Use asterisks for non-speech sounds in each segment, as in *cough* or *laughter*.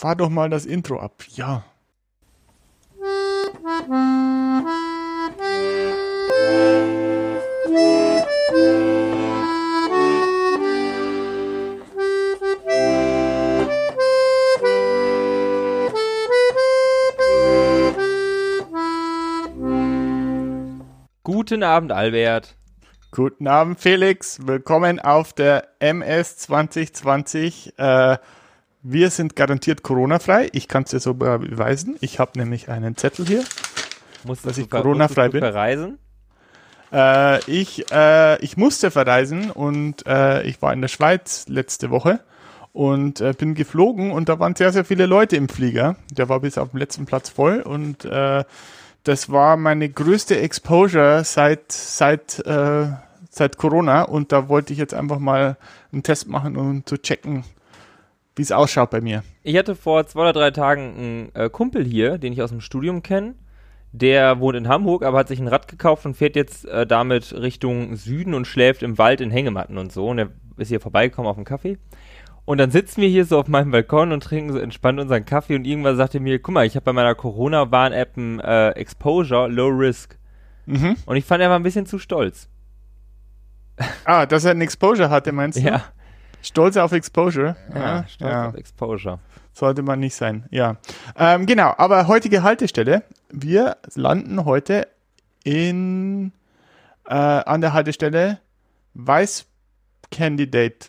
fahr doch mal das Intro ab. Ja. Guten Abend, Albert. Guten Abend, Felix. Willkommen auf der MS 2020. Äh, wir sind garantiert Corona-frei. Ich kann es dir so beweisen. Ich habe nämlich einen Zettel hier, Musstest dass ich Corona-frei bin. verreisen? Äh, ich, äh, ich musste verreisen und äh, ich war in der Schweiz letzte Woche und äh, bin geflogen und da waren sehr, sehr viele Leute im Flieger. Der war bis auf den letzten Platz voll und äh, das war meine größte Exposure seit, seit, äh, seit Corona und da wollte ich jetzt einfach mal einen Test machen, um zu checken, wie es ausschaut bei mir. Ich hatte vor zwei oder drei Tagen einen äh, Kumpel hier, den ich aus dem Studium kenne. Der wohnt in Hamburg, aber hat sich ein Rad gekauft und fährt jetzt äh, damit Richtung Süden und schläft im Wald in Hängematten und so. Und er ist hier vorbeigekommen auf dem Kaffee. Und dann sitzen wir hier so auf meinem Balkon und trinken so entspannt unseren Kaffee und irgendwann sagt er mir, guck mal, ich habe bei meiner Corona-Warn-App ein äh, Exposure Low Risk. Mhm. Und ich fand, er war ein bisschen zu stolz. Ah, dass er einen Exposure hatte, meinst du? *laughs* Ja, Stolz auf Exposure. ja, stolz ja. auf Exposure. Sollte man nicht sein, ja. Ähm, genau, aber heutige Haltestelle. Wir landen heute in äh, an der Haltestelle Vice Candidate.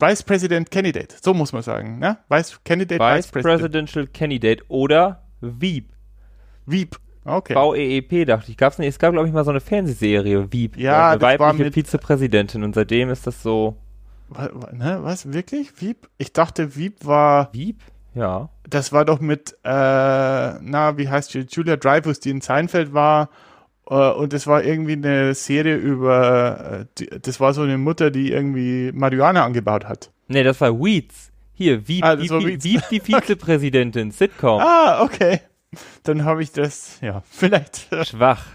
Vice President Candidate, so muss man sagen, ne? Vice Candidate Vice Vice President. Presidential Candidate oder Veep. Veep. Okay. VEEP, dachte ich. Gab's nicht, es gab, glaube ich, mal so eine Fernsehserie, Veep. Ja, eine das war weibliche mit- Vizepräsidentin und seitdem ist das so. Ne, was? Wirklich? Veep? Ich dachte, Veep war. Veep? Ja. Das war doch mit, äh, na, wie heißt sie? Julia Dreyfus, die in Seinfeld war. Äh, und das war irgendwie eine Serie über, äh, die, das war so eine Mutter, die irgendwie Marihuana angebaut hat. Nee, das war Weeds. Hier, Veep, Ah, das Veep, war die, *laughs* Vizepräsidentin, Sitcom. Ah, okay. Dann habe ich das, ja, *laughs* vielleicht. Schwach.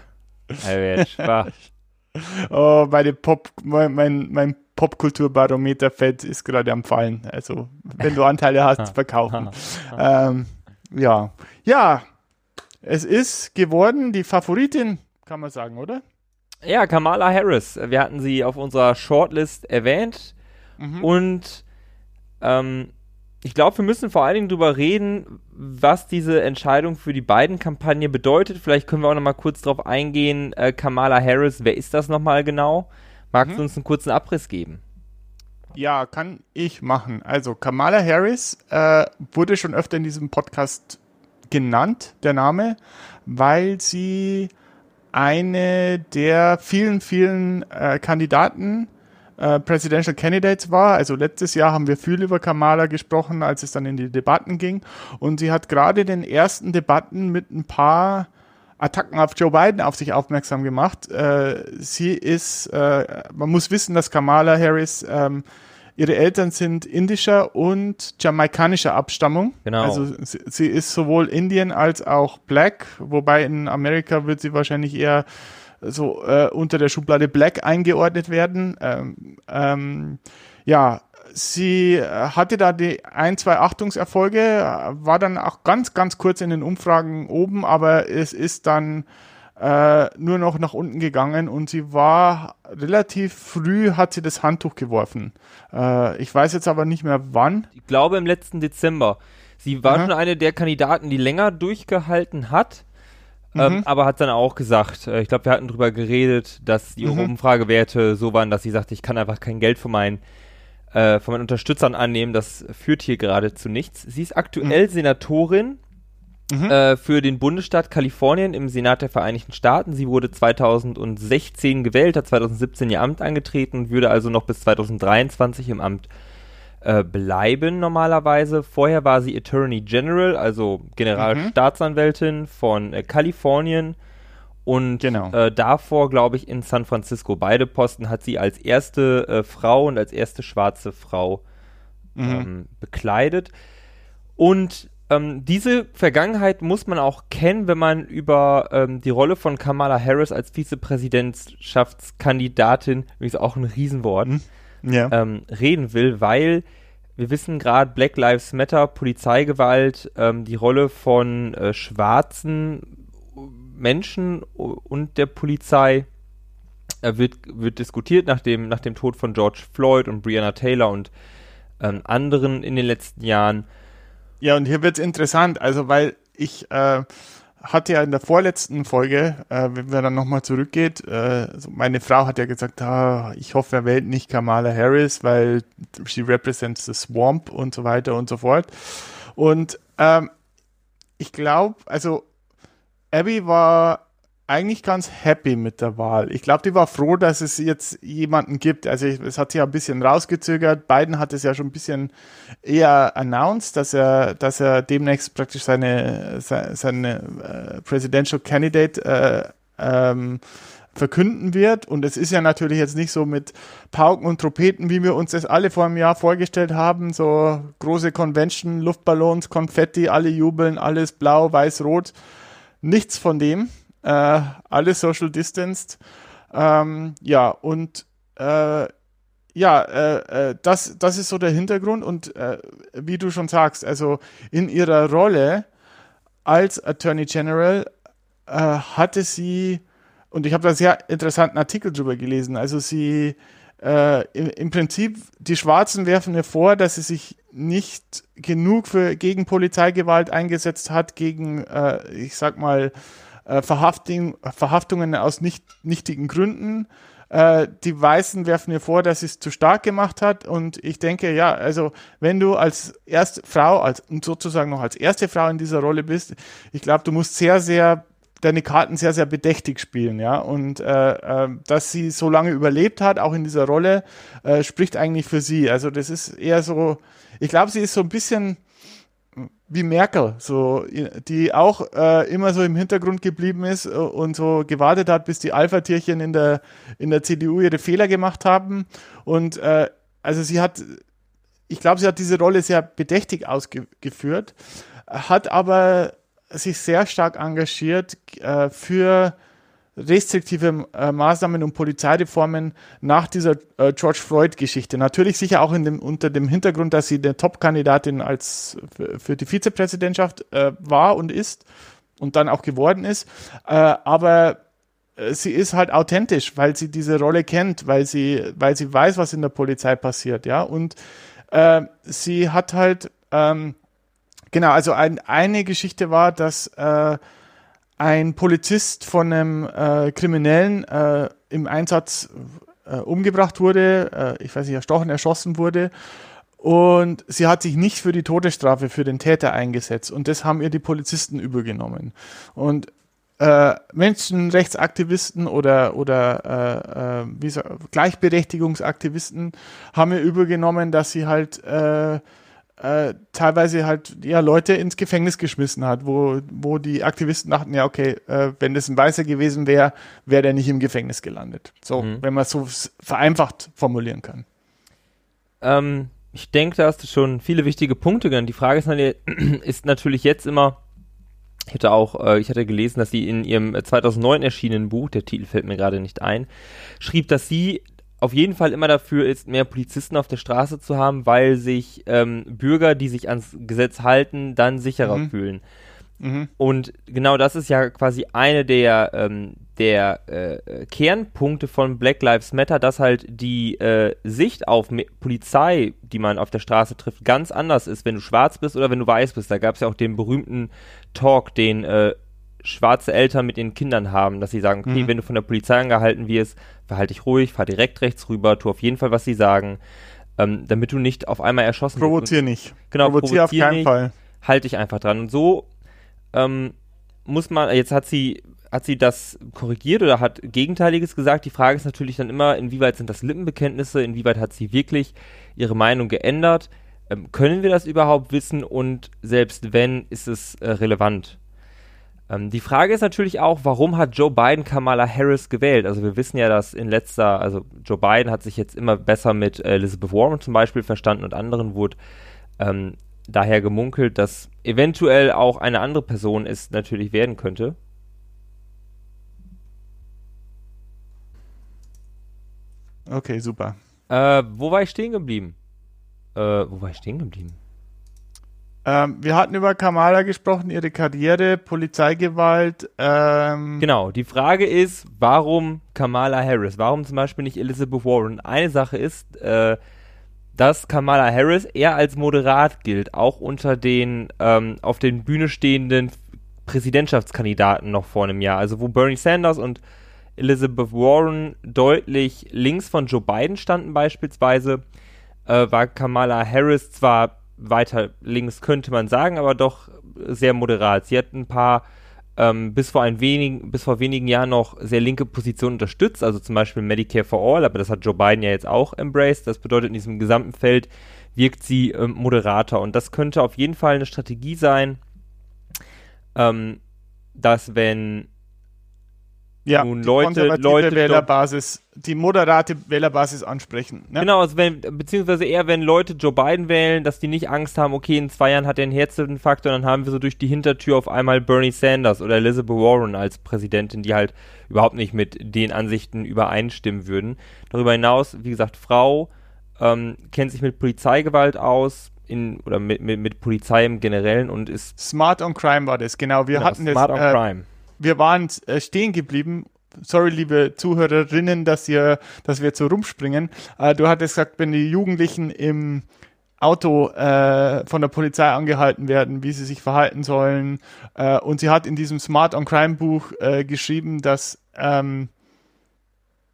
Albert, *laughs* schwach. Oh, meine Pop, mein, mein, mein Popkulturbarometerfeld ist gerade am Fallen. Also, wenn du Anteile hast, *laughs* verkaufen. ähm, ja. Ja. Es ist geworden die Favoritin, kann man sagen, oder? Ja, Kamala Harris. Wir hatten sie auf unserer Shortlist erwähnt. Mhm. Und ähm, ich glaube, wir müssen vor allen Dingen drüber reden, was diese Entscheidung für die beiden Kampagnen bedeutet. Vielleicht können wir auch noch mal kurz drauf eingehen. Äh, Kamala Harris, wer ist das nochmal genau? Magst Mhm. du uns einen kurzen Abriss geben? Ja, kann ich machen. Also Kamala Harris äh, wurde schon öfter in diesem Podcast genannt, der Name, weil sie eine der vielen, vielen äh, Kandidaten, äh, Presidential Candidates war. Also letztes Jahr haben wir viel über Kamala gesprochen, als es dann in die Debatten ging. Und sie hat gerade den ersten Debatten mit ein paar Attacken auf Joe Biden auf sich aufmerksam gemacht. Äh, sie ist, äh, man muss wissen, dass Kamala Harris, ähm, ihre Eltern sind indischer und jamaikanischer Abstammung. Genau. Also sie, sie ist sowohl Indian als auch Black, wobei in Amerika wird sie wahrscheinlich eher so äh, unter der Schublade Black eingeordnet werden. Ähm, ähm, ja, sie äh, hatte da die ein, zwei Achtungserfolge, äh, war dann auch ganz, ganz kurz in den Umfragen oben, aber es ist dann äh, nur noch nach unten gegangen und sie war relativ früh hat sie das Handtuch geworfen. Äh, ich weiß jetzt aber nicht mehr wann. Ich glaube im letzten Dezember. Sie war Aha. schon eine der Kandidaten, die länger durchgehalten hat. Ähm, Mhm. aber hat dann auch gesagt, äh, ich glaube, wir hatten drüber geredet, dass die Mhm. Umfragewerte so waren, dass sie sagte, ich kann einfach kein Geld von meinen, äh, von meinen Unterstützern annehmen. Das führt hier gerade zu nichts. Sie ist aktuell Senatorin Mhm. äh, für den Bundesstaat Kalifornien im Senat der Vereinigten Staaten. Sie wurde 2016 gewählt, hat 2017 ihr Amt angetreten, würde also noch bis 2023 im Amt äh, bleiben normalerweise. Vorher war sie Attorney General, also Generalstaatsanwältin von äh, Kalifornien. Und Genau. äh, davor, glaube ich, in San Francisco beide Posten hat sie als erste äh, Frau und als erste schwarze Frau Mhm. ähm, bekleidet. Und ähm, diese Vergangenheit muss man auch kennen, wenn man über ähm, die Rolle von Kamala Harris als Vizepräsidentschaftskandidatin, übrigens auch ein Riesenwort, Ja. ähm, reden will, weil wir wissen gerade Black Lives Matter, Polizeigewalt, ähm, die Rolle von äh, schwarzen Menschen und der Polizei äh, wird, wird diskutiert nach dem, nach dem Tod von George Floyd und Breonna Taylor und ähm, anderen in den letzten Jahren. Ja, und hier wird es interessant, also weil ich äh, hatte ja in der vorletzten Folge, äh, wenn wir dann nochmal zurückgeht, äh, meine Frau hat ja gesagt, ah, ich hoffe, er wählt nicht Kamala Harris, weil she represents the swamp und so weiter und so fort. Und ähm, ich glaube, also Abby war eigentlich ganz happy mit der Wahl. Ich glaube, die war froh, dass es jetzt jemanden gibt. Also es hat sich ja ein bisschen rausgezögert. Biden hat es ja schon ein bisschen eher announced, dass er, dass er demnächst praktisch seine, seine, seine äh, Presidential Candidate äh, ähm, verkünden wird. Und es ist ja natürlich jetzt nicht so mit Pauken und Trompeten, wie wir uns das alle vor einem Jahr vorgestellt haben. So große Convention, Luftballons, Konfetti, alle jubeln, alles blau, weiß, rot. Nichts von dem äh, alle social distanced. Ähm, ja, und äh, ja, äh, äh, das, das ist so der Hintergrund und äh, wie du schon sagst, also in ihrer Rolle als Attorney General äh, hatte sie, und ich habe da sehr interessanten Artikel drüber gelesen, also sie im, im, Prinzip, die Schwarzen werfen ihr vor, dass sie sich nicht genug für, gegen Polizeigewalt eingesetzt hat, gegen, äh, ich sag mal, äh, Verhaftung, Verhaftungen aus nicht, nichtigen Gründen. Äh, die Weißen werfen ihr vor, dass sie es zu stark gemacht hat. Und ich denke, ja, also wenn du als erste Frau, als sozusagen noch als erste Frau in dieser Rolle bist, ich glaube, du musst sehr, sehr deine Karten sehr, sehr bedächtig spielen, ja. Und äh, äh, dass sie so lange überlebt hat, auch in dieser Rolle, äh, spricht eigentlich für sie. Also das ist eher so, ich glaube, sie ist so ein bisschen wie Merkel, so, die auch äh, immer so im Hintergrund geblieben ist äh, und so gewartet hat, bis die Alpha-Tierchen in der, in der CDU ihre Fehler gemacht haben. Und äh, also sie hat, ich glaube, sie hat diese Rolle sehr bedächtig ausgeführt, hat aber sich sehr stark engagiert äh, für restriktive äh, Maßnahmen und Polizeireformen nach dieser äh, George Floyd-Geschichte. Natürlich sicher auch dem, unter dem Hintergrund, dass sie der Top-Kandidatin als für, für, die Vizepräsidentschaft äh, war und ist und dann auch geworden ist. Äh, aber äh, sie ist halt authentisch, weil sie diese Rolle kennt, weil sie, weil sie weiß, was in der Polizei passiert, ja. Und äh, sie hat halt ähm, genau, also ein, eine Geschichte war, dass ein Polizist von einem äh, Kriminellen äh, im Einsatz äh, umgebracht wurde, äh, ich weiß nicht, erstochen, erschossen wurde. Und sie hat sich nicht für die Todesstrafe für den Täter eingesetzt. Und das haben ihr die Polizisten übergenommen. Und äh, Menschenrechtsaktivisten oder, oder äh, wie so, Gleichberechtigungsaktivisten haben ihr übergenommen, dass sie halt äh, teilweise halt ja Leute ins Gefängnis geschmissen hat, wo, wo die Aktivisten dachten, ja, okay, äh, wenn das ein Weißer gewesen wäre, wäre der nicht im Gefängnis gelandet. So, mhm. wenn man es so vereinfacht formulieren kann. Ähm, ich denke, da hast du schon viele wichtige Punkte genannt. Die Frage ist, *clears throat* ist natürlich jetzt immer, ich hatte auch, äh, ich hatte gelesen, dass sie in ihrem 2009 erschienenen Buch, der Titel fällt mir gerade nicht ein, schrieb, dass sie auf jeden Fall immer dafür ist, mehr Polizisten auf der Straße zu haben, weil sich ähm, Bürger, die sich ans Gesetz halten, dann sicherer mhm. fühlen. Mhm. Und genau das ist ja quasi eine der, ähm, der äh, Kernpunkte von Black Lives Matter, dass halt die äh, Sicht auf Polizei, die man auf der Straße trifft, ganz anders ist, wenn du schwarz bist oder wenn du weiß bist. Da gab es ja auch den berühmten Talk, den äh, schwarze Eltern mit ihren Kindern haben, dass sie sagen, okay, mhm. wenn du von der Polizei angehalten wirst, verhalte dich ruhig, fahr direkt rechts rüber, tu auf jeden Fall, was sie sagen, ähm, damit du nicht auf einmal erschossen wirst. Provozier nicht. Genau, provozier auf keinen nicht, Fall. Halte dich einfach dran. Und so ähm, muss man, jetzt hat sie, hat sie das korrigiert oder hat Gegenteiliges gesagt. Die Frage ist natürlich dann immer, inwieweit sind das Lippenbekenntnisse, inwieweit hat sie wirklich ihre Meinung geändert? Ähm, können wir das überhaupt wissen und selbst wenn, ist es äh, relevant? Ähm, die Frage ist natürlich auch, warum hat Joe Biden Kamala Harris gewählt? Also wir wissen ja, dass in letzter, also Joe Biden hat sich jetzt immer besser mit äh, Elizabeth Warren zum Beispiel verstanden und anderen wurde ähm, daher gemunkelt, dass eventuell auch eine andere Person es natürlich werden könnte. Okay, super. Äh, wo war ich stehen geblieben? wo war ich stehen geblieben? Ähm, wir hatten über Kamala gesprochen, ihre Karriere, Polizeigewalt. Ähm genau, die Frage ist, warum Kamala Harris? Warum zum Beispiel nicht Elizabeth Warren? Eine Sache ist, äh, dass Kamala Harris eher als moderat gilt, auch unter den ähm, auf den Bühne stehenden Präsidentschaftskandidaten noch vor einem Jahr. Also wo Bernie Sanders und Elizabeth Warren deutlich links von Joe Biden standen beispielsweise, äh, war Kamala Harris zwar weiter links, könnte man sagen, aber doch sehr moderat. Sie hat ein paar ähm, bis, vor ein wenig, bis vor wenigen Jahren noch sehr linke Positionen unterstützt, also zum Beispiel Medicare for All, aber das hat Joe Biden ja jetzt auch embraced. Das bedeutet, in diesem gesamten Feld wirkt sie ähm, moderater und das könnte auf jeden Fall eine Strategie sein, ähm, dass wenn ja, nun Leute, Leute Wählerbasis, die moderate Wählerbasis ansprechen. Ne? Genau, also wenn, beziehungsweise eher, wenn Leute Joe Biden wählen, dass die nicht Angst haben, okay, in zwei Jahren hat er einen Herzinfarkt und dann haben wir so durch die Hintertür auf einmal Bernie Sanders oder Elizabeth Warren als Präsidentin, die halt überhaupt nicht mit den Ansichten übereinstimmen würden. Darüber hinaus, wie gesagt, Frau, ähm, kennt sich mit Polizeigewalt aus, in, oder mit, mit, mit Polizei im Generellen und ist. Smart on Crime war das, genau. Wir genau, hatten Smart das. On äh, Crime wir waren äh, stehen geblieben. Sorry, liebe Zuhörerinnen, dass ihr, dass wir jetzt so rumspringen. Äh, du hattest gesagt, wenn die Jugendlichen im Auto äh, von der Polizei angehalten werden, wie sie sich verhalten sollen. Äh, und sie hat in diesem Smart on Crime Buch äh, geschrieben, dass, ähm,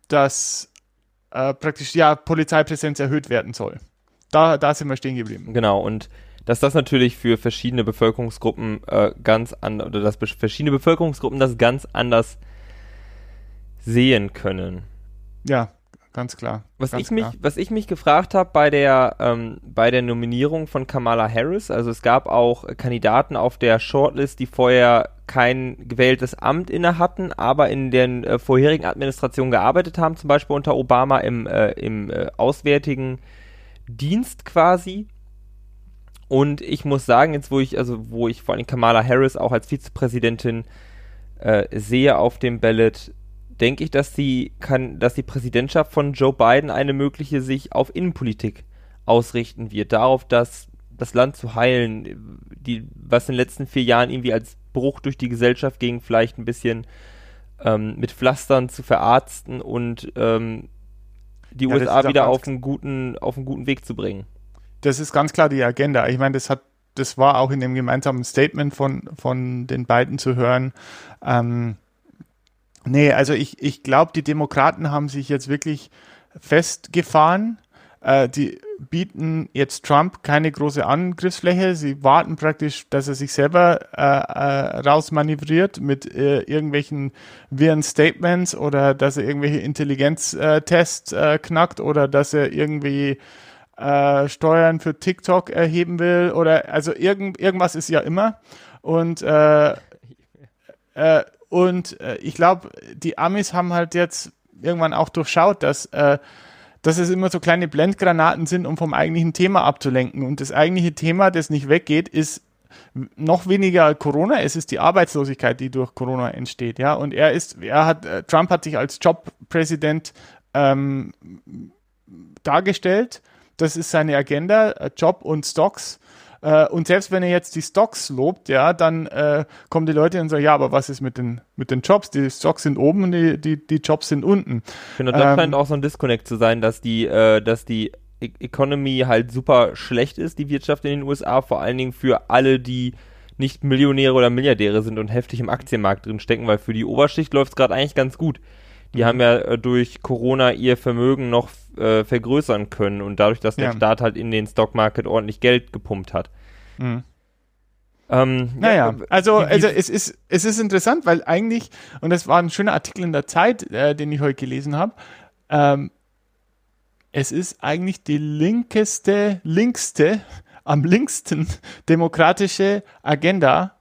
dass äh, praktisch ja Polizeipräsenz erhöht werden soll. Da, da sind wir stehen geblieben. Genau, und dass das natürlich für verschiedene Bevölkerungsgruppen äh, ganz anders, oder dass verschiedene Bevölkerungsgruppen das ganz anders sehen können. Ja, ganz klar. Was ganz ich mich, was ich mich gefragt habe bei der ähm, bei der Nominierung von Kamala Harris, also es gab auch Kandidaten auf der Shortlist, die vorher kein gewähltes Amt inne hatten, aber in den äh, vorherigen Administrationen gearbeitet haben, zum Beispiel unter Obama im, äh, im äh, Auswärtigen Dienst quasi. Und ich muss sagen, jetzt wo ich, also wo ich vor allem Kamala Harris auch als Vizepräsidentin äh, sehe auf dem Ballot, denke ich, dass die kann, dass die Präsidentschaft von Joe Biden eine mögliche sich auf Innenpolitik ausrichten wird, darauf, dass das Land zu heilen, die, was in den letzten vier Jahren irgendwie als Bruch durch die Gesellschaft ging, vielleicht ein bisschen ähm, mit Pflastern zu verarzten und ähm, die ja, USA wieder auf einen guten, auf einen guten Weg zu bringen das ist ganz klar die Agenda. Ich meine, das hat, das war auch in dem gemeinsamen Statement von, von den beiden zu hören. Ähm, nee, also ich, ich glaube, die Demokraten haben sich jetzt wirklich festgefahren. Äh, die bieten jetzt Trump keine große Angriffsfläche. Sie warten praktisch, dass er sich selber äh, äh, rausmanövriert mit äh, irgendwelchen wirren Statements oder dass er irgendwelche Intelligenztests äh, knackt oder dass er irgendwie äh, Steuern für TikTok erheben will oder also irgend, irgendwas ist ja immer. Und, äh, äh, und äh, ich glaube, die Amis haben halt jetzt irgendwann auch durchschaut, dass, äh, dass es immer so kleine Blendgranaten sind, um vom eigentlichen Thema abzulenken. Und das eigentliche Thema, das nicht weggeht, ist noch weniger Corona, es ist die Arbeitslosigkeit, die durch Corona entsteht, ja. Und er ist, er hat, äh, Trump hat sich als Jobpräsident ähm, dargestellt das ist seine Agenda, äh, Job und Stocks. Äh, und selbst wenn er jetzt die Stocks lobt, ja, dann äh, kommen die Leute und sagen, ja, aber was ist mit den, mit den Jobs? Die Stocks sind oben und die, die, die Jobs sind unten. Genau, das ähm, scheint auch so ein Disconnect zu sein, dass die, äh, dass die e Economy halt super schlecht ist, die Wirtschaft in den USA, vor allen Dingen für alle, die nicht Millionäre oder Milliardäre sind und heftig im Aktienmarkt drin stecken, weil für die Oberschicht läuft es gerade eigentlich ganz gut. Die haben ja äh, durch Corona ihr Vermögen noch äh, vergrößern können und dadurch, dass der ja. Staat halt in den Stockmarket ordentlich Geld gepumpt hat. Mhm. Ähm, naja, ja, also, also es, ist, es ist interessant, weil eigentlich, und das war ein schöner Artikel in der Zeit, äh, den ich heute gelesen habe, ähm, es ist eigentlich die linkeste, linkste, *laughs* am linksten *laughs* demokratische Agenda,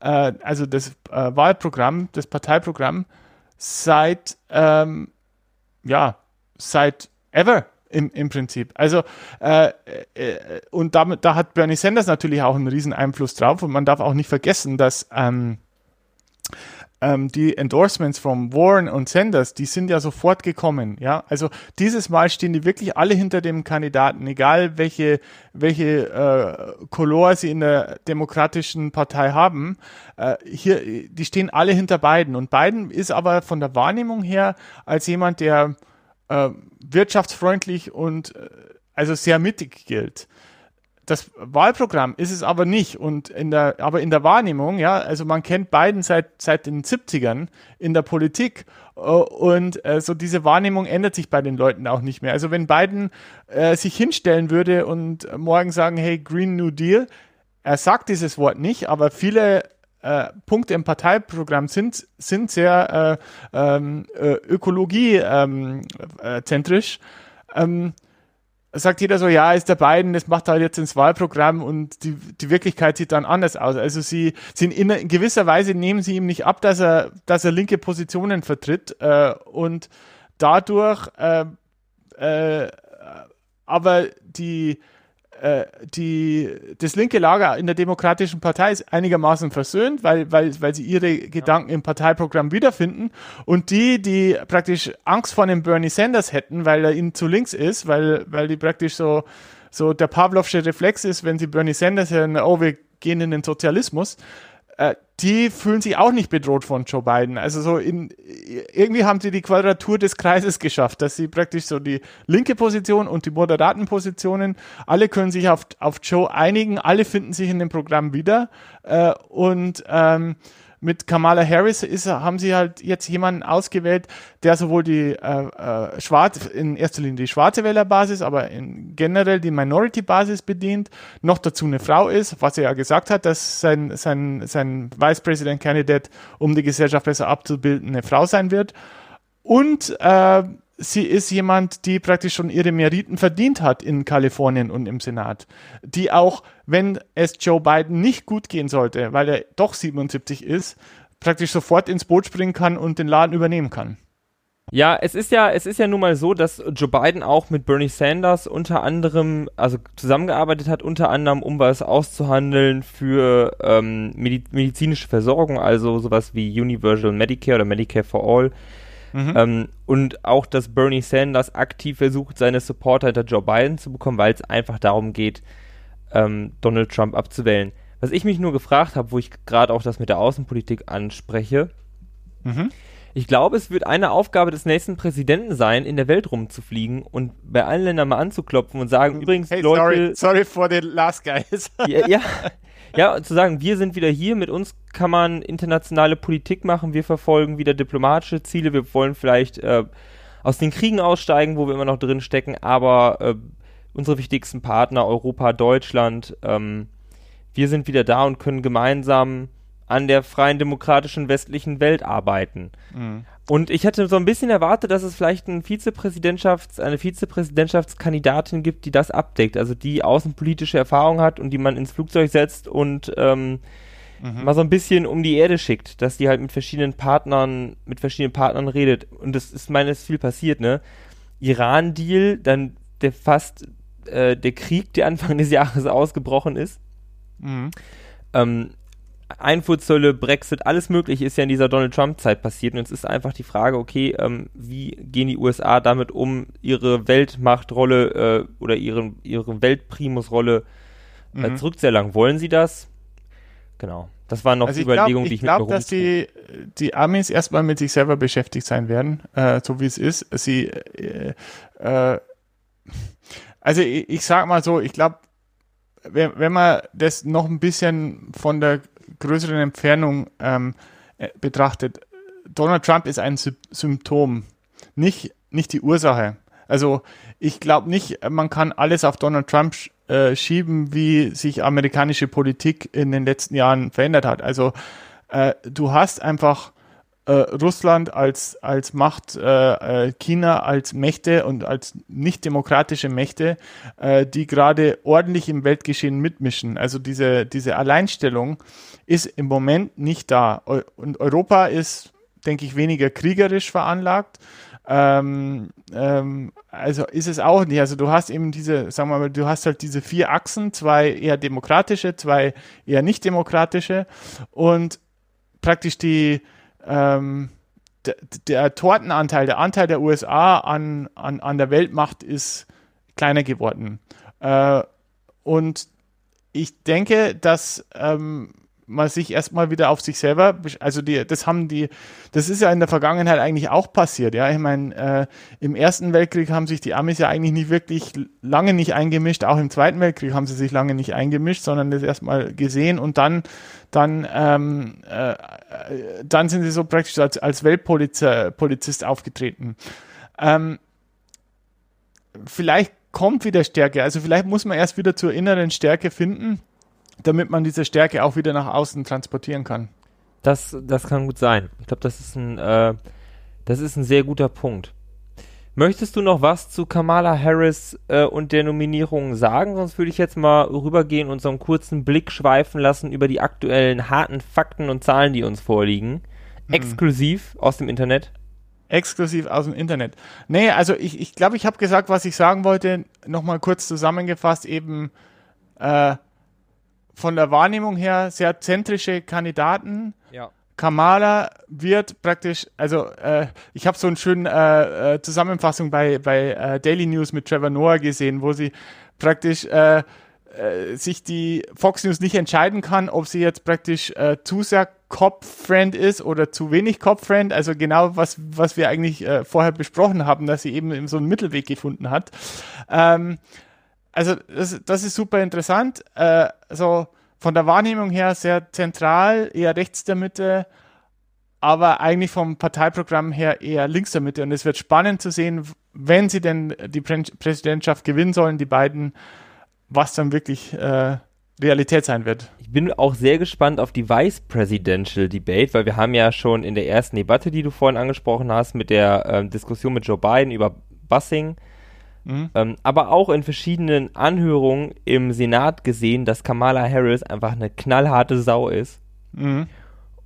äh, also das äh, Wahlprogramm, das Parteiprogramm seit, ähm, ja, seit ever im, im Prinzip. Also, äh, äh, und damit, da hat Bernie Sanders natürlich auch einen riesen Einfluss drauf und man darf auch nicht vergessen, dass, ähm, ähm, die Endorsements von Warren und Sanders, die sind ja sofort gekommen, ja. Also dieses Mal stehen die wirklich alle hinter dem Kandidaten, egal welche, welche äh, Color sie in der Demokratischen Partei haben. Äh, hier, die stehen alle hinter Biden. Und Biden ist aber von der Wahrnehmung her als jemand, der äh, wirtschaftsfreundlich und äh, also sehr mittig gilt. Das Wahlprogramm ist es aber nicht. Und in der, aber in der Wahrnehmung, ja, also man kennt Biden seit, seit den 70ern in der Politik äh, und äh, so diese Wahrnehmung ändert sich bei den Leuten auch nicht mehr. Also wenn Biden äh, sich hinstellen würde und morgen sagen, hey, Green New Deal, er sagt dieses Wort nicht, aber viele äh, Punkte im Parteiprogramm sind, sind sehr äh, ähm, äh, ökologiezentrisch. Ähm, sagt jeder so, ja, ist der Biden, das macht halt jetzt ins Wahlprogramm und die, die Wirklichkeit sieht dann anders aus. Also sie sind in, in gewisser Weise nehmen sie ihm nicht ab, dass er, dass er linke Positionen vertritt äh, und dadurch äh, äh, aber die äh, die, das linke Lager in der Demokratischen Partei ist einigermaßen versöhnt, weil, weil, weil sie ihre Gedanken im Parteiprogramm wiederfinden. Und die, die praktisch Angst vor dem Bernie Sanders hätten, weil er ihnen zu links ist, weil, weil die praktisch so, so der Pavlovsche Reflex ist, wenn sie Bernie Sanders hören, oh, wir gehen in den Sozialismus, äh, die fühlen sich auch nicht bedroht von Joe Biden. Also so in irgendwie haben sie die Quadratur des Kreises geschafft, dass sie praktisch so die linke Position und die moderaten Positionen, alle können sich auf, auf Joe einigen, alle finden sich in dem Programm wieder äh, und ähm, mit Kamala Harris ist, haben sie halt jetzt jemanden ausgewählt, der sowohl die äh, äh, schwarz, in erster Linie die schwarze Wählerbasis, aber in generell die Minority-Basis bedient, noch dazu eine Frau ist, was er ja gesagt hat, dass sein, sein, sein Vice President Candidate, um die Gesellschaft besser abzubilden, eine Frau sein wird. Und äh, sie ist jemand, die praktisch schon ihre Meriten verdient hat in Kalifornien und im Senat. Die auch, wenn es Joe Biden nicht gut gehen sollte, weil er doch 77 ist, praktisch sofort ins Boot springen kann und den Laden übernehmen kann. Ja, es ist ja, es ist ja nun mal so, dass Joe Biden auch mit Bernie Sanders unter anderem, also zusammengearbeitet hat, unter anderem, um was auszuhandeln für ähm, medizinische Versorgung, also sowas wie Universal Medicare oder Medicare for All Mhm. Ähm, und auch, dass Bernie Sanders aktiv versucht, seine Supporter hinter Joe Biden zu bekommen, weil es einfach darum geht, ähm, Donald Trump abzuwählen. Was ich mich nur gefragt habe, wo ich gerade auch das mit der Außenpolitik anspreche, mhm. ich glaube, es wird eine Aufgabe des nächsten Präsidenten sein, in der Welt rumzufliegen und bei allen Ländern mal anzuklopfen und sagen, übrigens, hey, Leute. Sorry, sorry for the last guys. ja, ja, *laughs* ja, zu sagen, wir sind wieder hier, mit uns kann man internationale Politik machen, wir verfolgen wieder diplomatische Ziele, wir wollen vielleicht äh, aus den Kriegen aussteigen, wo wir immer noch drin stecken, aber äh, unsere wichtigsten Partner, Europa, Deutschland, ähm, wir sind wieder da und können gemeinsam an der freien demokratischen westlichen Welt arbeiten. Mhm. Und ich hätte so ein bisschen erwartet, dass es vielleicht ein Vizepräsidentschafts-, eine Vizepräsidentschaftskandidatin gibt, die das abdeckt, also die außenpolitische Erfahrung hat und die man ins Flugzeug setzt und ähm, mhm. mal so ein bisschen um die Erde schickt, dass die halt mit verschiedenen Partnern, mit verschiedenen Partnern redet. Und das ist meines viel passiert, ne? Iran-Deal, dann der fast äh, der Krieg, der Anfang des Jahres *laughs* ausgebrochen ist. Mhm. Ähm, Einfuhrzölle, Brexit, alles Mögliche ist ja in dieser Donald Trump-Zeit passiert. Und jetzt ist einfach die Frage, okay, ähm, wie gehen die USA damit um, ihre Weltmachtrolle äh, oder ihre, ihre Weltprimusrolle äh, mhm. zurückzuerlangen? Wollen sie das? Genau. Das waren noch also die Überlegungen, die ich, ich glaube, dass die, die Amis erstmal mit sich selber beschäftigt sein werden, äh, so wie es ist. Sie, äh, äh, also ich, ich sag mal so, ich glaube, wenn, wenn man das noch ein bisschen von der größeren Entfernung ähm, äh, betrachtet, Donald Trump ist ein Sy Symptom, nicht, nicht die Ursache. Also ich glaube nicht, man kann alles auf Donald Trump sch äh, schieben, wie sich amerikanische Politik in den letzten Jahren verändert hat. Also äh, du hast einfach äh, Russland als, als Macht, äh, äh, China als Mächte und als nicht demokratische Mächte, äh, die gerade ordentlich im Weltgeschehen mitmischen. Also diese, diese Alleinstellung ist im Moment nicht da. Und Europa ist, denke ich, weniger kriegerisch veranlagt. Ähm, ähm, also ist es auch nicht. Also du hast eben diese, sagen wir mal, du hast halt diese vier Achsen, zwei eher demokratische, zwei eher nicht demokratische und praktisch die, ähm, der, der, Tortenanteil, der Anteil der USA an, an, an der Weltmacht ist kleiner geworden. Äh, und ich denke, dass ähm, man sich erstmal wieder auf sich selber, also die, das haben die, das ist ja in der Vergangenheit eigentlich auch passiert, ja. Ich meine, äh, im Ersten Weltkrieg haben sich die Amis ja eigentlich nicht wirklich lange nicht eingemischt, auch im Zweiten Weltkrieg haben sie sich lange nicht eingemischt, sondern das erstmal gesehen und dann, dann, ähm, äh, dann sind sie so praktisch als, als Weltpolizist aufgetreten. Ähm, vielleicht kommt wieder Stärke, also vielleicht muss man erst wieder zur inneren Stärke finden damit man diese Stärke auch wieder nach außen transportieren kann. Das, das kann gut sein. Ich glaube, das ist ein, äh, das ist ein sehr guter Punkt. Möchtest du noch was zu Kamala Harris äh, und der Nominierung sagen? Sonst würde ich jetzt mal rübergehen und so einen kurzen Blick schweifen lassen über die aktuellen harten Fakten und Zahlen, die uns vorliegen. Hm. Exklusiv aus dem Internet. Exklusiv aus dem Internet. Nee, also ich glaube, ich, glaub, ich habe gesagt, was ich sagen wollte. Nochmal kurz zusammengefasst, eben äh, von der Wahrnehmung her sehr zentrische Kandidaten. Ja. Kamala wird praktisch, also äh, ich habe so eine schöne äh, äh, Zusammenfassung bei, bei äh, Daily News mit Trevor Noah gesehen, wo sie praktisch äh, äh, sich die Fox News nicht entscheiden kann, ob sie jetzt praktisch zu sehr Cop-Friend ist oder zu wenig Cop-Friend. Also genau, was, was wir eigentlich vorher besprochen haben, dass sie eben so einen Mittelweg gefunden hat. Ähm, also das, das ist super interessant. Äh, also von der Wahrnehmung her sehr zentral, eher rechts der Mitte, aber eigentlich vom Parteiprogramm her eher links der Mitte. Und es wird spannend zu sehen, wenn sie denn die Prä Präsidentschaft gewinnen sollen, die beiden, was dann wirklich äh, Realität sein wird. Ich bin auch sehr gespannt auf die Vice Presidential Debate, weil wir haben ja schon in der ersten Debatte, die du vorhin angesprochen hast, mit der ähm, Diskussion mit Joe Biden über Bussing, Mhm. Ähm, aber auch in verschiedenen Anhörungen im Senat gesehen, dass Kamala Harris einfach eine knallharte Sau ist. Mhm.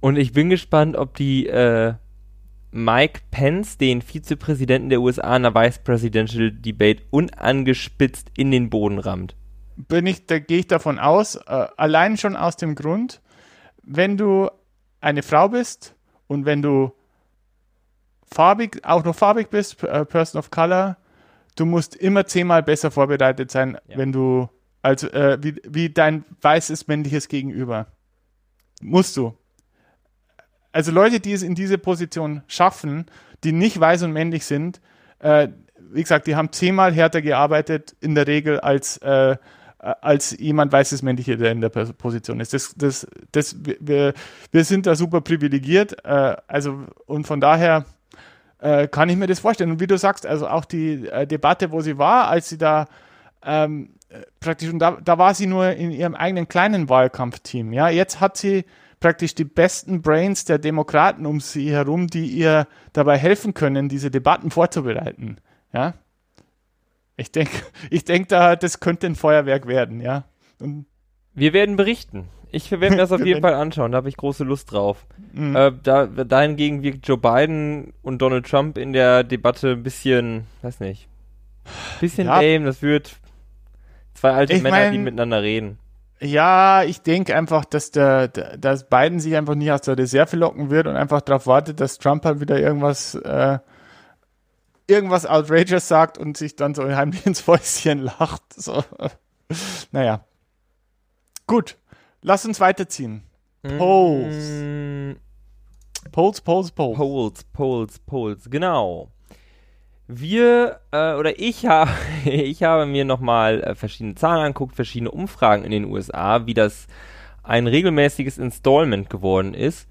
Und ich bin gespannt, ob die äh, Mike Pence, den Vizepräsidenten der USA, in der Vice Presidential Debate unangespitzt in den Boden rammt. Bin ich, da gehe ich davon aus, äh, allein schon aus dem Grund, wenn du eine Frau bist und wenn du farbig, auch noch farbig bist, äh, Person of Color, du musst immer zehnmal besser vorbereitet sein, ja. wenn du, also äh, wie, wie dein weißes männliches Gegenüber. Musst du. Also Leute, die es in diese Position schaffen, die nicht weiß und männlich sind, äh, wie gesagt, die haben zehnmal härter gearbeitet in der Regel als äh, als jemand weißes männliche, der in der Position ist. Das, das, das, wir, wir sind da super privilegiert. Äh, also und von daher äh, kann ich mir das vorstellen. Und wie du sagst, also auch die äh, Debatte, wo sie war, als sie da ähm, praktisch, und da, da war sie nur in ihrem eigenen kleinen Wahlkampfteam. Ja, jetzt hat sie praktisch die besten Brains der Demokraten um sie herum, die ihr dabei helfen können, diese Debatten vorzubereiten. Ja. Ich denke, *laughs* ich denke da, das könnte ein Feuerwerk werden, ja. Und wir werden berichten. Ich werde mir das auf *laughs* jeden Fall anschauen, da habe ich große Lust drauf. Mhm. Äh, da, dahingegen wirkt Joe Biden und Donald Trump in der Debatte ein bisschen, weiß nicht, bisschen ja. lame. Das wird zwei alte ich Männer, mein, die miteinander reden. Ja, ich denke einfach, dass der, dass Biden sich einfach nicht aus der Reserve locken wird und einfach darauf wartet, dass Trump halt wieder irgendwas, äh, irgendwas outrageous sagt und sich dann so heimlich ins Fäustchen lacht. So. *laughs* naja. Gut. Lass uns weiterziehen. Polls. Mm. Polls, Polls, Polls. Polls, Polls, Polls, genau. Wir, äh, oder ich, ha *laughs* ich habe mir nochmal äh, verschiedene Zahlen angeguckt, verschiedene Umfragen in den USA, wie das ein regelmäßiges Installment geworden ist.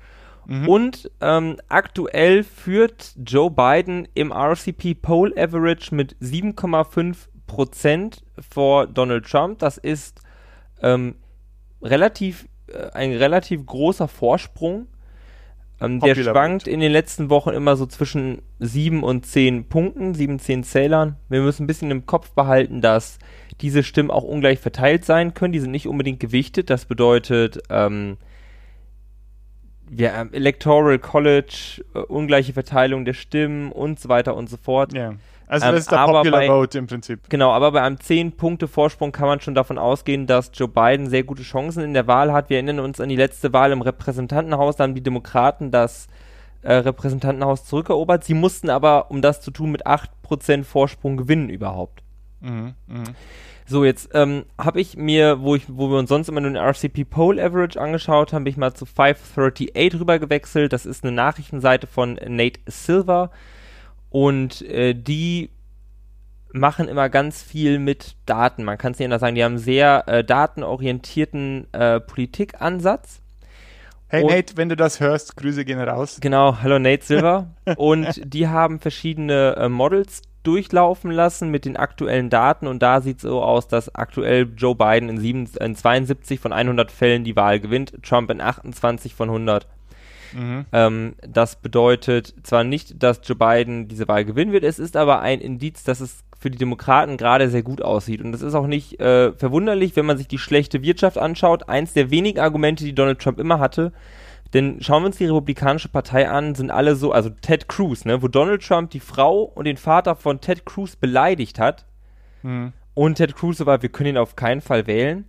Mhm. Und ähm, aktuell führt Joe Biden im RCP Poll Average mit 7,5% vor Donald Trump. Das ist ähm, relativ, äh, ein relativ großer Vorsprung. Ähm, der schwankt in den letzten Wochen immer so zwischen sieben und zehn Punkten, sieben, zehn Zählern. Wir müssen ein bisschen im Kopf behalten, dass diese Stimmen auch ungleich verteilt sein können. Die sind nicht unbedingt gewichtet. Das bedeutet, ähm, ja, Electoral College, äh, ungleiche Verteilung der Stimmen und so weiter und so fort. Ja. Also das ist der Popular bei, Vote im Prinzip. Genau, aber bei einem 10-Punkte-Vorsprung kann man schon davon ausgehen, dass Joe Biden sehr gute Chancen in der Wahl hat. Wir erinnern uns an die letzte Wahl im Repräsentantenhaus, da haben die Demokraten das äh, Repräsentantenhaus zurückerobert. Sie mussten aber, um das zu tun, mit 8% Vorsprung gewinnen überhaupt. Mhm, mh. So, jetzt ähm, habe ich mir, wo, ich, wo wir uns sonst immer nur den RCP Poll Average angeschaut haben, habe ich mal zu 538 rüber gewechselt. Das ist eine Nachrichtenseite von Nate Silver. Und äh, die machen immer ganz viel mit Daten. Man kann es nicht anders sagen. Die haben einen sehr äh, datenorientierten äh, Politikansatz. Hey und, Nate, wenn du das hörst, Grüße gehen raus. Genau, hallo Nate Silver. *laughs* und die haben verschiedene äh, Models durchlaufen lassen mit den aktuellen Daten und da sieht es so aus, dass aktuell Joe Biden in, sieben, in 72 von 100 Fällen die Wahl gewinnt, Trump in 28 von 100. Mhm. Ähm, das bedeutet zwar nicht, dass Joe Biden diese Wahl gewinnen wird, es ist aber ein Indiz, dass es für die Demokraten gerade sehr gut aussieht. Und das ist auch nicht äh, verwunderlich, wenn man sich die schlechte Wirtschaft anschaut. Eins der wenigen Argumente, die Donald Trump immer hatte, denn schauen wir uns die Republikanische Partei an, sind alle so, also Ted Cruz, ne, wo Donald Trump die Frau und den Vater von Ted Cruz beleidigt hat. Mhm. Und Ted Cruz war, wir können ihn auf keinen Fall wählen.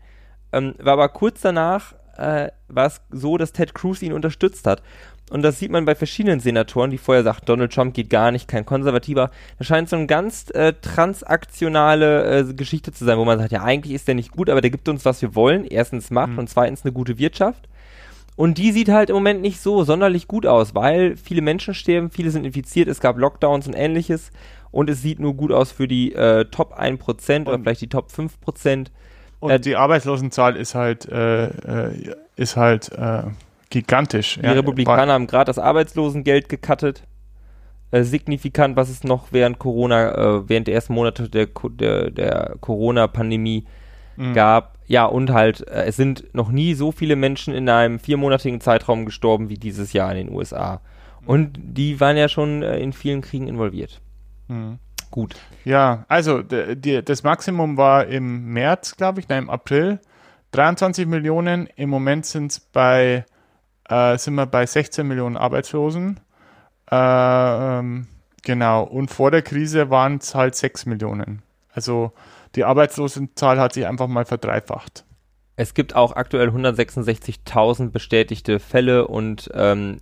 Ähm, war aber kurz danach, äh, war es so, dass Ted Cruz ihn unterstützt hat. Und das sieht man bei verschiedenen Senatoren, die vorher sagten, Donald Trump geht gar nicht, kein Konservativer. Das scheint so eine ganz äh, transaktionale äh, Geschichte zu sein, wo man sagt, ja, eigentlich ist der nicht gut, aber der gibt uns, was wir wollen. Erstens Macht mhm. und zweitens eine gute Wirtschaft. Und die sieht halt im Moment nicht so sonderlich gut aus, weil viele Menschen sterben, viele sind infiziert, es gab Lockdowns und ähnliches und es sieht nur gut aus für die äh, Top 1% und oder vielleicht die Top 5%. Und äh, die Arbeitslosenzahl ist halt, äh, äh ist halt äh, gigantisch. Die ja, Republikaner haben gerade das Arbeitslosengeld gekattet. Äh, signifikant, was es noch während Corona, während der ersten Monate der, der, der Corona-Pandemie mhm. gab. Ja, und halt, es sind noch nie so viele Menschen in einem viermonatigen Zeitraum gestorben wie dieses Jahr in den USA. Mhm. Und die waren ja schon in vielen Kriegen involviert. Mhm. Gut. Ja, also das Maximum war im März, glaube ich, nein, im April. 23 Millionen. Im Moment sind bei, äh, sind wir bei 16 Millionen Arbeitslosen. Äh, ähm, genau. Und vor der Krise waren es halt 6 Millionen. Also die Arbeitslosenzahl hat sich einfach mal verdreifacht. Es gibt auch aktuell 166.000 bestätigte Fälle und ähm,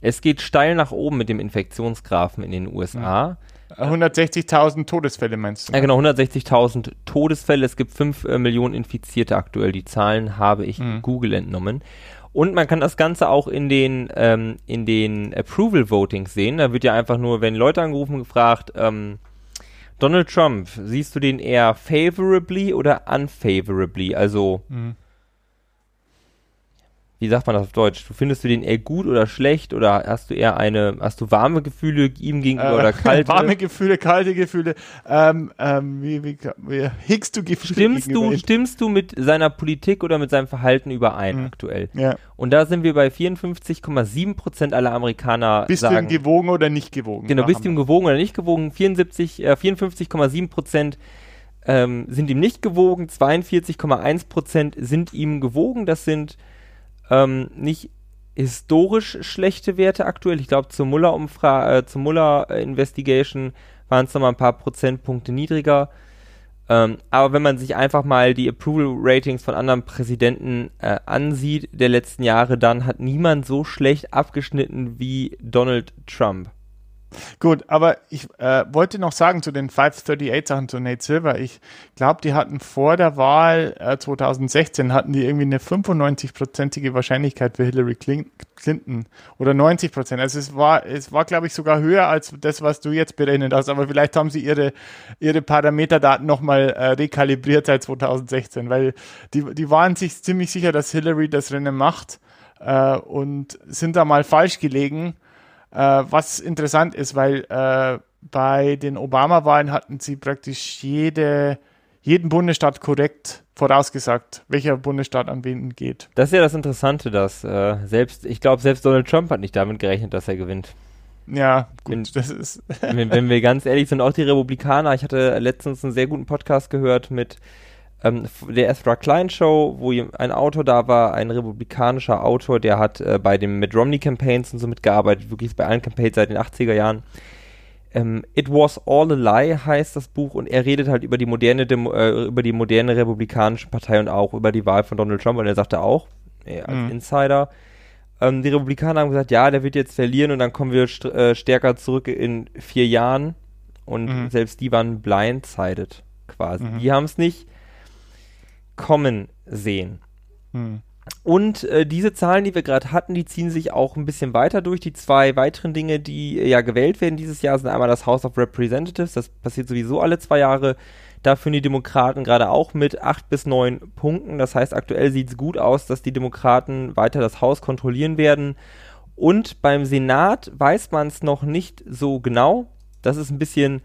es geht steil nach oben mit dem Infektionsgrafen in den USA. 160.000 Todesfälle meinst du? Ja, genau, 160.000 Todesfälle. Es gibt 5 äh, Millionen Infizierte aktuell. Die Zahlen habe ich mhm. Google entnommen. Und man kann das Ganze auch in den, ähm, in den Approval Votings sehen. Da wird ja einfach nur, wenn Leute angerufen, gefragt, ähm, Donald Trump, siehst du den eher favorably oder unfavorably? Also, mhm wie sagt man das auf Deutsch? Du findest du den eher gut oder schlecht oder hast du eher eine, hast du warme Gefühle ihm gegenüber äh, oder *laughs* kalte? Warme Gefühle, kalte Gefühle. Ähm, ähm, wie, wie, wie hickst du Gefühle? Stimmst du, stimmst du mit seiner Politik oder mit seinem Verhalten überein mhm. aktuell? Ja. Und da sind wir bei 54,7 Prozent aller Amerikaner bist sagen. Bist du ihm gewogen oder nicht gewogen? Genau, bist du ihm gewogen oder nicht gewogen? 74, äh, 54,7 Prozent ähm, sind ihm nicht gewogen, 42,1 Prozent sind ihm gewogen. Das sind ähm, nicht historisch schlechte Werte aktuell. Ich glaube, zur Muller-Umfrage, äh, zur Muller-Investigation waren es nochmal ein paar Prozentpunkte niedriger. Ähm, aber wenn man sich einfach mal die Approval-Ratings von anderen Präsidenten äh, ansieht der letzten Jahre, dann hat niemand so schlecht abgeschnitten wie Donald Trump. Gut, aber ich äh, wollte noch sagen zu den 538 Sachen zu Nate Silver. Ich glaube, die hatten vor der Wahl äh, 2016 hatten die irgendwie eine 95-prozentige Wahrscheinlichkeit für Hillary Clinton oder 90 Prozent. Also es war, es war, glaube ich, sogar höher als das, was du jetzt berechnet hast. Aber vielleicht haben sie ihre, ihre Parameterdaten nochmal äh, rekalibriert seit 2016, weil die, die waren sich ziemlich sicher, dass Hillary das Rennen macht äh, und sind da mal falsch gelegen äh, was interessant ist, weil äh, bei den Obama-Wahlen hatten sie praktisch jede, jeden Bundesstaat korrekt vorausgesagt, welcher Bundesstaat an wen geht. Das ist ja das Interessante, dass äh, selbst, ich glaube, selbst Donald Trump hat nicht damit gerechnet, dass er gewinnt. Ja, gut, wenn, das ist. wenn, wenn, wir ganz ehrlich sind, auch die Republikaner, ich hatte letztens einen sehr guten Podcast gehört mit ähm, der Ezra Klein Show, wo ein Autor da war, ein republikanischer Autor, der hat äh, bei den Mitt Romney Campaigns und so mitgearbeitet, wirklich bei allen Campaigns seit den 80er Jahren. Ähm, It Was All a Lie heißt das Buch und er redet halt über die moderne Demo äh, über die moderne republikanische Partei und auch über die Wahl von Donald Trump und er sagte auch, äh, als mhm. Insider, Ähm, die Republikaner haben gesagt, ja, der wird jetzt verlieren und dann kommen wir st äh, stärker zurück in vier Jahren. Und mhm. selbst die waren blindsided quasi. Mhm. Die haben es nicht kommen sehen. Mhm. Und äh, diese Zahlen, die wir gerade hatten, die ziehen sich auch ein bisschen weiter durch. Die zwei weiteren Dinge, die äh, ja gewählt werden dieses Jahr, sind einmal das House of Representatives. Das passiert sowieso alle zwei Jahre. Da führen die Demokraten gerade auch mit acht bis neun Punkten. Das heißt, aktuell sieht es gut aus, dass die Demokraten weiter das Haus kontrollieren werden. Und beim Senat weiß man es noch nicht so genau. Das ist ein bisschen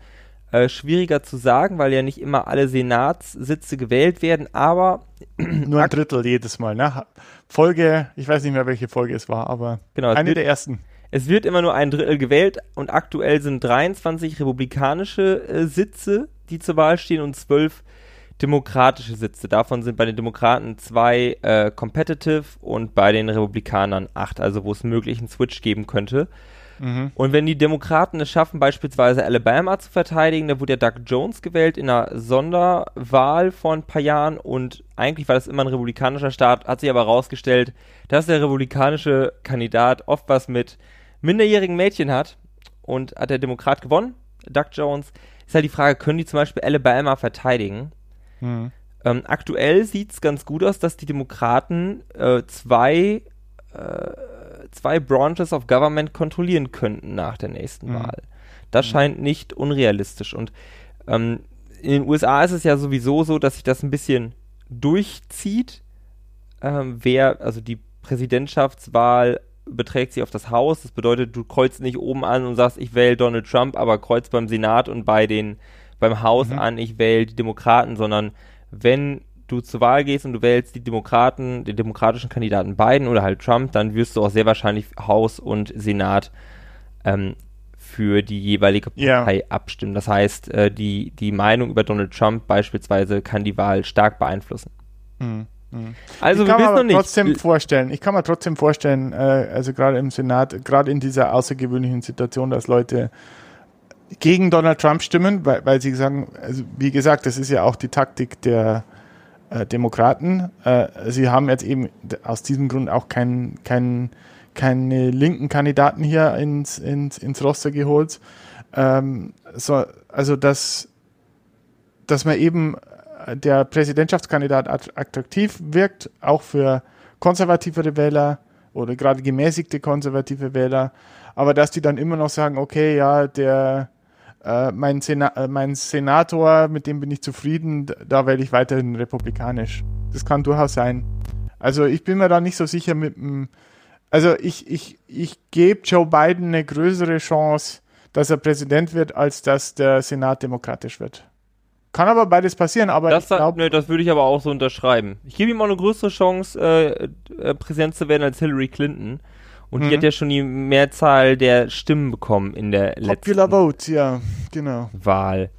äh, schwieriger zu sagen, weil ja nicht immer alle Senatssitze gewählt werden, aber *clears throat* nur ein Drittel jedes Mal, ne? Folge, ich weiß nicht mehr, welche Folge es war, aber genau, eine wird, der ersten. Es wird immer nur ein Drittel gewählt und aktuell sind 23 republikanische äh, Sitze, die zur Wahl stehen und 12 demokratische Sitze. Davon sind bei den Demokraten zwei äh, competitive und bei den Republikanern acht, also wo es möglich einen Switch geben könnte. Mhm. Und wenn die Demokraten es schaffen, beispielsweise Alabama zu verteidigen, da wurde ja Doug Jones gewählt in einer Sonderwahl vor ein paar Jahren und eigentlich war das immer ein republikanischer Staat, hat sich aber herausgestellt, dass der republikanische Kandidat oft was mit minderjährigen Mädchen hat und hat der Demokrat gewonnen, Doug Jones. Ist halt die Frage, können die zum Beispiel Alabama verteidigen? Mhm. Ähm, aktuell sieht es ganz gut aus, dass die Demokraten äh, zwei äh, zwei Branches of Government kontrollieren könnten nach der nächsten mhm. Wahl. Das mhm. scheint nicht unrealistisch. Und ähm, in den USA ist es ja sowieso so, dass sich das ein bisschen durchzieht. Ähm, wer, also die Präsidentschaftswahl beträgt sich auf das Haus. Das bedeutet, du kreuzt nicht oben an und sagst, ich wähle Donald Trump, aber kreuzt beim Senat und bei den beim Haus mhm. an, ich wähle die Demokraten, sondern wenn du zur Wahl gehst und du wählst die Demokraten, den demokratischen Kandidaten Biden oder halt Trump, dann wirst du auch sehr wahrscheinlich Haus und Senat ähm, für die jeweilige Partei yeah. abstimmen. Das heißt, äh, die, die Meinung über Donald Trump beispielsweise kann die Wahl stark beeinflussen. Mhm. Also ich kann wir mir trotzdem vorstellen, ich kann mir trotzdem vorstellen, äh, also gerade im Senat, gerade in dieser außergewöhnlichen Situation, dass Leute gegen Donald Trump stimmen, weil, weil sie sagen, also wie gesagt, das ist ja auch die Taktik der äh, Demokraten. Äh, sie haben jetzt eben aus diesem Grund auch keinen kein, keine linken Kandidaten hier ins, ins, ins Roster geholt. Ähm, so, also dass, dass man eben äh, der Präsidentschaftskandidat attraktiv wirkt, auch für konservativere Wähler oder gerade gemäßigte konservative Wähler, aber dass die dann immer noch sagen, okay, ja, der äh, mein, Sena äh, mein Senator, mit dem bin ich zufrieden, da wähle ich weiterhin republikanisch. Das kann durchaus sein. Also ich bin mir da nicht so sicher mit dem. Also ich, ich, ich gebe Joe Biden eine größere Chance, dass er Präsident wird, als dass der Senat demokratisch wird. Kann aber beides passieren, aber das, ich glaub, ne, das würde ich aber auch so unterschreiben. Ich gebe ihm auch eine größere Chance, äh, äh, Präsident zu werden als Hillary Clinton. Und mhm. die hat ja schon die Mehrzahl der Stimmen bekommen in der Popular letzten Vote, ja, genau. Wahl.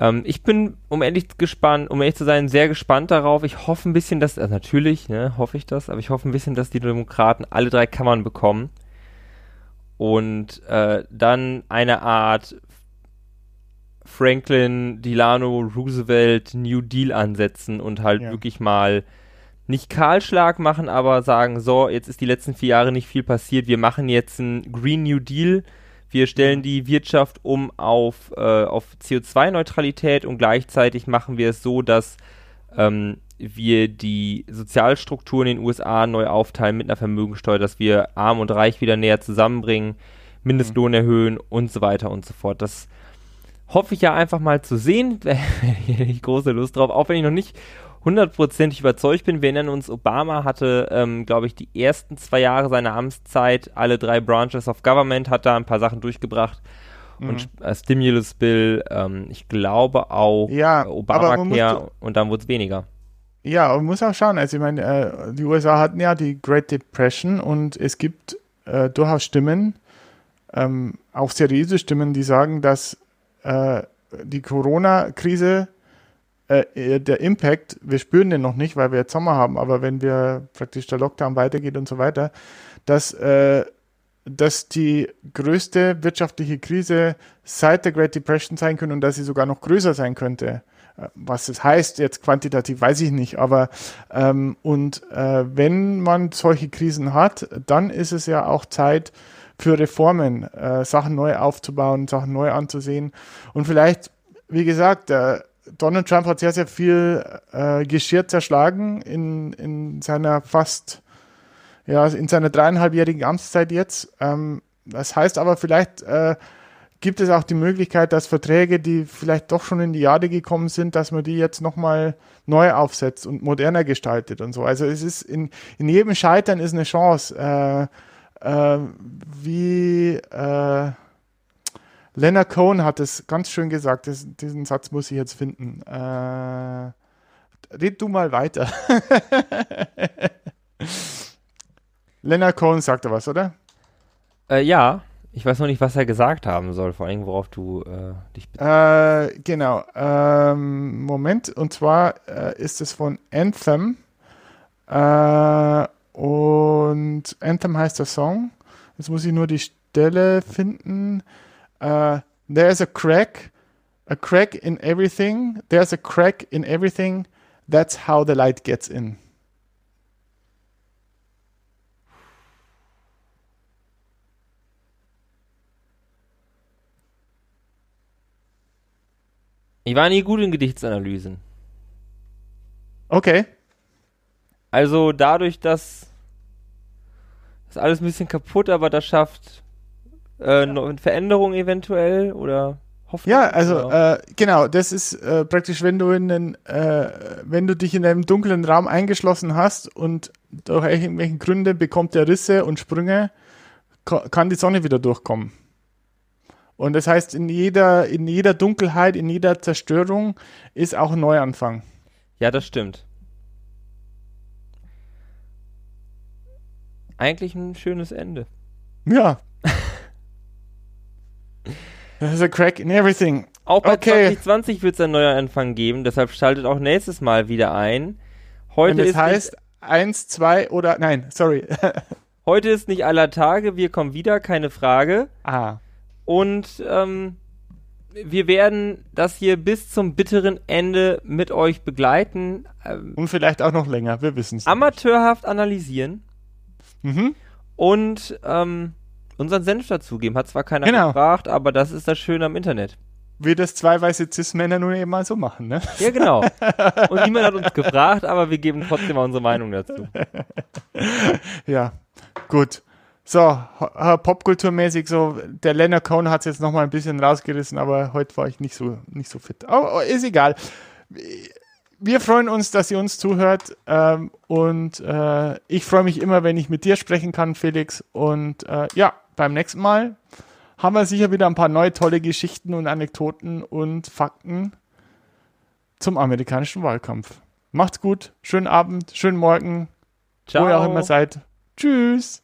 Ähm, ich bin, um ehrlich gespannt, um ehrlich zu sein, sehr gespannt darauf. Ich hoffe ein bisschen, dass, also natürlich, ne, hoffe ich das, aber ich hoffe ein bisschen, dass die Demokraten alle drei Kammern bekommen und äh, dann eine Art Franklin, Delano, Roosevelt, New Deal ansetzen und halt ja. wirklich mal nicht Kahlschlag machen, aber sagen, so, jetzt ist die letzten vier Jahre nicht viel passiert, wir machen jetzt einen Green New Deal, wir stellen die Wirtschaft um auf, äh, auf CO2-Neutralität und gleichzeitig machen wir es so, dass ähm, wir die Sozialstrukturen in den USA neu aufteilen mit einer Vermögensteuer, dass wir Arm und Reich wieder näher zusammenbringen, Mindestlohn mhm. erhöhen und so weiter und so fort. Das hoffe ich ja einfach mal zu sehen. *laughs* Ich große Lust drauf, auch wenn ich noch nicht hundertprozentig überzeugt bin. Wir erinnern uns, Obama hatte, ähm, glaube ich, die ersten zwei Jahre seiner Amtszeit alle drei Branches of Government, hat da ein paar Sachen durchgebracht. Mhm. Und äh, Stimulus Bill, ähm, ich glaube auch ja, Obamacare und dann wurde es weniger. Ja, man muss auch schauen. Also ich meine, äh, die USA hatten ja die Great Depression und es gibt äh, durchaus Stimmen, ähm, auch seriöse Stimmen, die sagen, dass äh, die Corona-Krise äh, äh, der Impact, wir spüren den noch nicht, weil wir jetzt Sommer haben, aber wenn wir praktisch der Lockdown weitergeht und so weiter, dass, äh, dass die größte wirtschaftliche Krise seit der Great Depression sein könnte und dass sie sogar noch größer sein könnte. was es heißt, jetzt quantitativ, weiß ich nicht, aber ähm, und äh, wenn man solche Krisen hat, dann ist es ja auch Zeit für Reformen, äh, Sachen neu aufzubauen, Sachen neu anzusehen. Und vielleicht, wie gesagt, äh, Donald Trump hat sehr, sehr viel äh, Geschirr zerschlagen in, in seiner fast, ja, in seiner dreieinhalbjährigen Amtszeit jetzt. Ähm, das heißt aber vielleicht, äh, gibt es auch die Möglichkeit, dass Verträge, die vielleicht doch schon in die Jahre gekommen sind, dass man die jetzt nochmal neu aufsetzt und moderner gestaltet und so. Also es ist in, in jedem Scheitern ist eine Chance. Äh, äh, wie äh, Leonard Cohen hat es ganz schön gesagt, das, diesen Satz muss ich jetzt finden. Äh, red du mal weiter. *laughs* Leonard Cohen sagte was, oder? Äh, ja, ich weiß noch nicht, was er gesagt haben soll, vor allem worauf du äh, dich äh, Genau. Ähm, Moment. Und zwar äh, ist es von Anthem. Äh, und Anthem heißt der Song. Jetzt muss ich nur die Stelle finden. Uh, there's a crack, a crack in everything. There's a crack in everything. That's how the light gets in. Ich war nie gut in Gedichtsanalysen. Okay. Also dadurch, dass das alles ein bisschen kaputt, aber das schafft äh, ja. Veränderung eventuell oder Hoffnung? Ja, also äh, genau, das ist äh, praktisch, wenn du in den, äh, wenn du dich in einem dunklen Raum eingeschlossen hast und durch irgendwelchen Gründe bekommt der Risse und Sprünge, kann die Sonne wieder durchkommen. Und das heißt, in jeder, in jeder Dunkelheit, in jeder Zerstörung ist auch ein Neuanfang. Ja, das stimmt. Eigentlich ein schönes Ende. Ja. *laughs* There's a crack in everything. Auch bei okay. 2020 wird es einen Neuanfang geben, deshalb schaltet auch nächstes Mal wieder ein. Heute Und das heißt, eins, zwei oder, nein, sorry. *laughs* Heute ist nicht aller Tage, wir kommen wieder, keine Frage. Ah. Und ähm, wir werden das hier bis zum bitteren Ende mit euch begleiten. Ähm, und vielleicht auch noch länger, wir wissen es. Amateurhaft nicht. analysieren. Mhm. Und ähm, unseren Senf dazugeben. Hat zwar keiner genau. gefragt, aber das ist das Schöne am Internet. Wie das zwei weiße Cis-Männer nun eben mal so machen, ne? Ja, genau. *laughs* Und niemand hat uns gefragt, aber wir geben trotzdem mal unsere Meinung dazu. *laughs* ja, gut. So, popkulturmäßig so, der Leonard Cohen hat es jetzt nochmal ein bisschen rausgerissen, aber heute war ich nicht so, nicht so fit. Aber ist egal. Wir freuen uns, dass ihr uns zuhört ähm, und äh, ich freue mich immer, wenn ich mit dir sprechen kann, Felix. Und äh, ja, beim nächsten Mal haben wir sicher wieder ein paar neue tolle Geschichten und Anekdoten und Fakten zum amerikanischen Wahlkampf. Macht's gut, schönen Abend, schönen Morgen, Ciao. wo ihr auch immer seid. Tschüss.